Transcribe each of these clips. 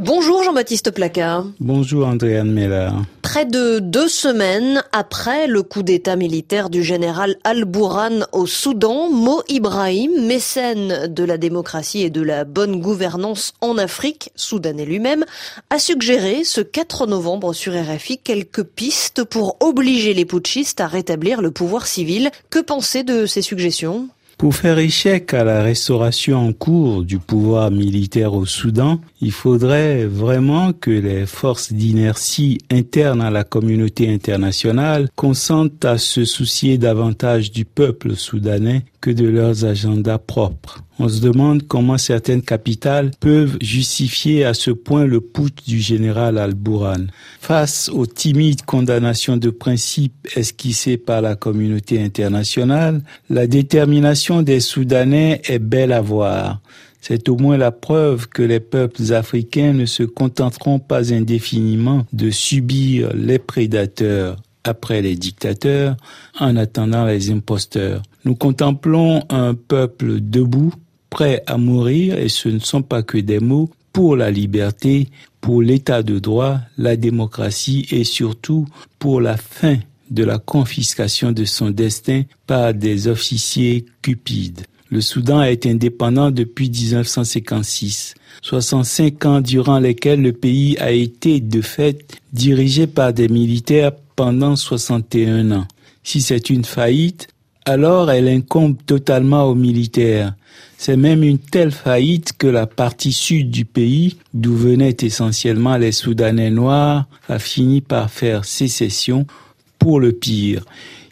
Bonjour Jean-Baptiste Placard. Bonjour Andréane Meller. Près de deux semaines après le coup d'état militaire du général Al-Bourhan au Soudan, Mo Ibrahim, mécène de la démocratie et de la bonne gouvernance en Afrique, soudanais lui-même, a suggéré ce 4 novembre sur RFI quelques pistes pour obliger les putschistes à rétablir le pouvoir civil. Que penser de ces suggestions? Pour faire échec à la restauration en cours du pouvoir militaire au Soudan, il faudrait vraiment que les forces d'inertie internes à la communauté internationale consentent à se soucier davantage du peuple soudanais que de leurs agendas propres. On se demande comment certaines capitales peuvent justifier à ce point le putsch du général Al-Bourhan. Face aux timides condamnations de principe esquissées par la communauté internationale, la détermination des Soudanais est belle à voir. C'est au moins la preuve que les peuples africains ne se contenteront pas indéfiniment de subir les prédateurs après les dictateurs en attendant les imposteurs. Nous contemplons un peuple debout, prêt à mourir, et ce ne sont pas que des mots, pour la liberté, pour l'état de droit, la démocratie et surtout pour la fin de la confiscation de son destin par des officiers cupides. Le Soudan est indépendant depuis 1956, 65 ans durant lesquels le pays a été de fait dirigé par des militaires pendant 61 ans. Si c'est une faillite, alors elle incombe totalement aux militaires. C'est même une telle faillite que la partie sud du pays, d'où venaient essentiellement les Soudanais noirs, a fini par faire sécession pour le pire.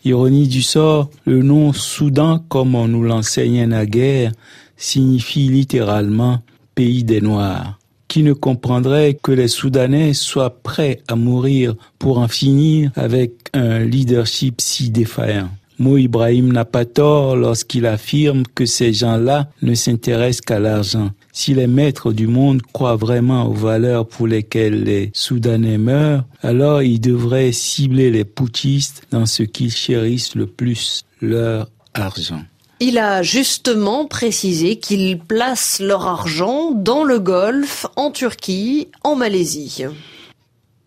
Ironie du sort, le nom Soudan, comme on nous l'enseignait naguère, signifie littéralement pays des Noirs qui ne comprendrait que les Soudanais soient prêts à mourir pour en finir avec un leadership si défaillant? Mo Ibrahim n'a pas tort lorsqu'il affirme que ces gens-là ne s'intéressent qu'à l'argent. Si les maîtres du monde croient vraiment aux valeurs pour lesquelles les Soudanais meurent, alors ils devraient cibler les putschistes dans ce qu'ils chérissent le plus, leur argent. Il a justement précisé qu'ils placent leur argent dans le Golfe, en Turquie, en Malaisie.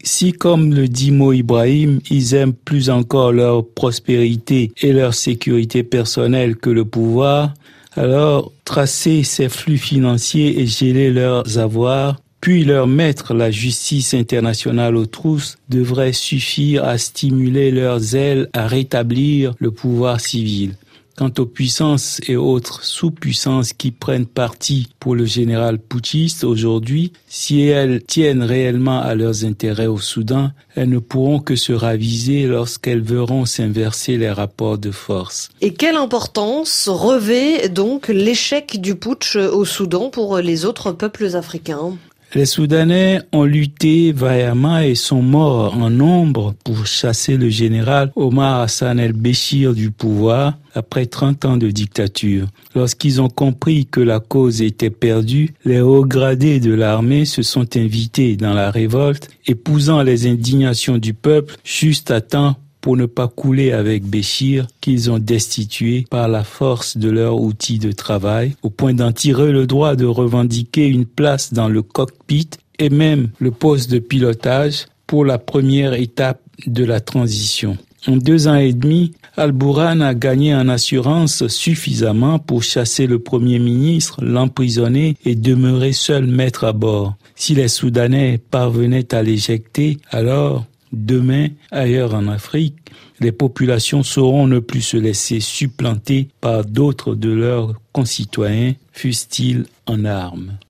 Si, comme le dit Mo Ibrahim, ils aiment plus encore leur prospérité et leur sécurité personnelle que le pouvoir, alors tracer ces flux financiers et geler leurs avoirs, puis leur mettre la justice internationale aux trousses devrait suffire à stimuler leurs ailes à rétablir le pouvoir civil. Quant aux puissances et autres sous-puissances qui prennent parti pour le général putschiste aujourd'hui, si elles tiennent réellement à leurs intérêts au Soudan, elles ne pourront que se raviser lorsqu'elles verront s'inverser les rapports de force. Et quelle importance revêt donc l'échec du putsch au Soudan pour les autres peuples africains? Les Soudanais ont lutté vaillamment et sont morts en nombre pour chasser le général Omar Hassan el-Béchir du pouvoir après 30 ans de dictature. Lorsqu'ils ont compris que la cause était perdue, les hauts gradés de l'armée se sont invités dans la révolte, épousant les indignations du peuple juste à temps pour ne pas couler avec Béchir qu'ils ont destitué par la force de leur outil de travail, au point d'en tirer le droit de revendiquer une place dans le cockpit et même le poste de pilotage pour la première étape de la transition. En deux ans et demi, Al-Bourhan a gagné en assurance suffisamment pour chasser le Premier ministre, l'emprisonner et demeurer seul maître à bord. Si les Soudanais parvenaient à l'éjecter, alors Demain, ailleurs en Afrique, les populations sauront ne plus se laisser supplanter par d'autres de leurs concitoyens, fussent-ils en armes.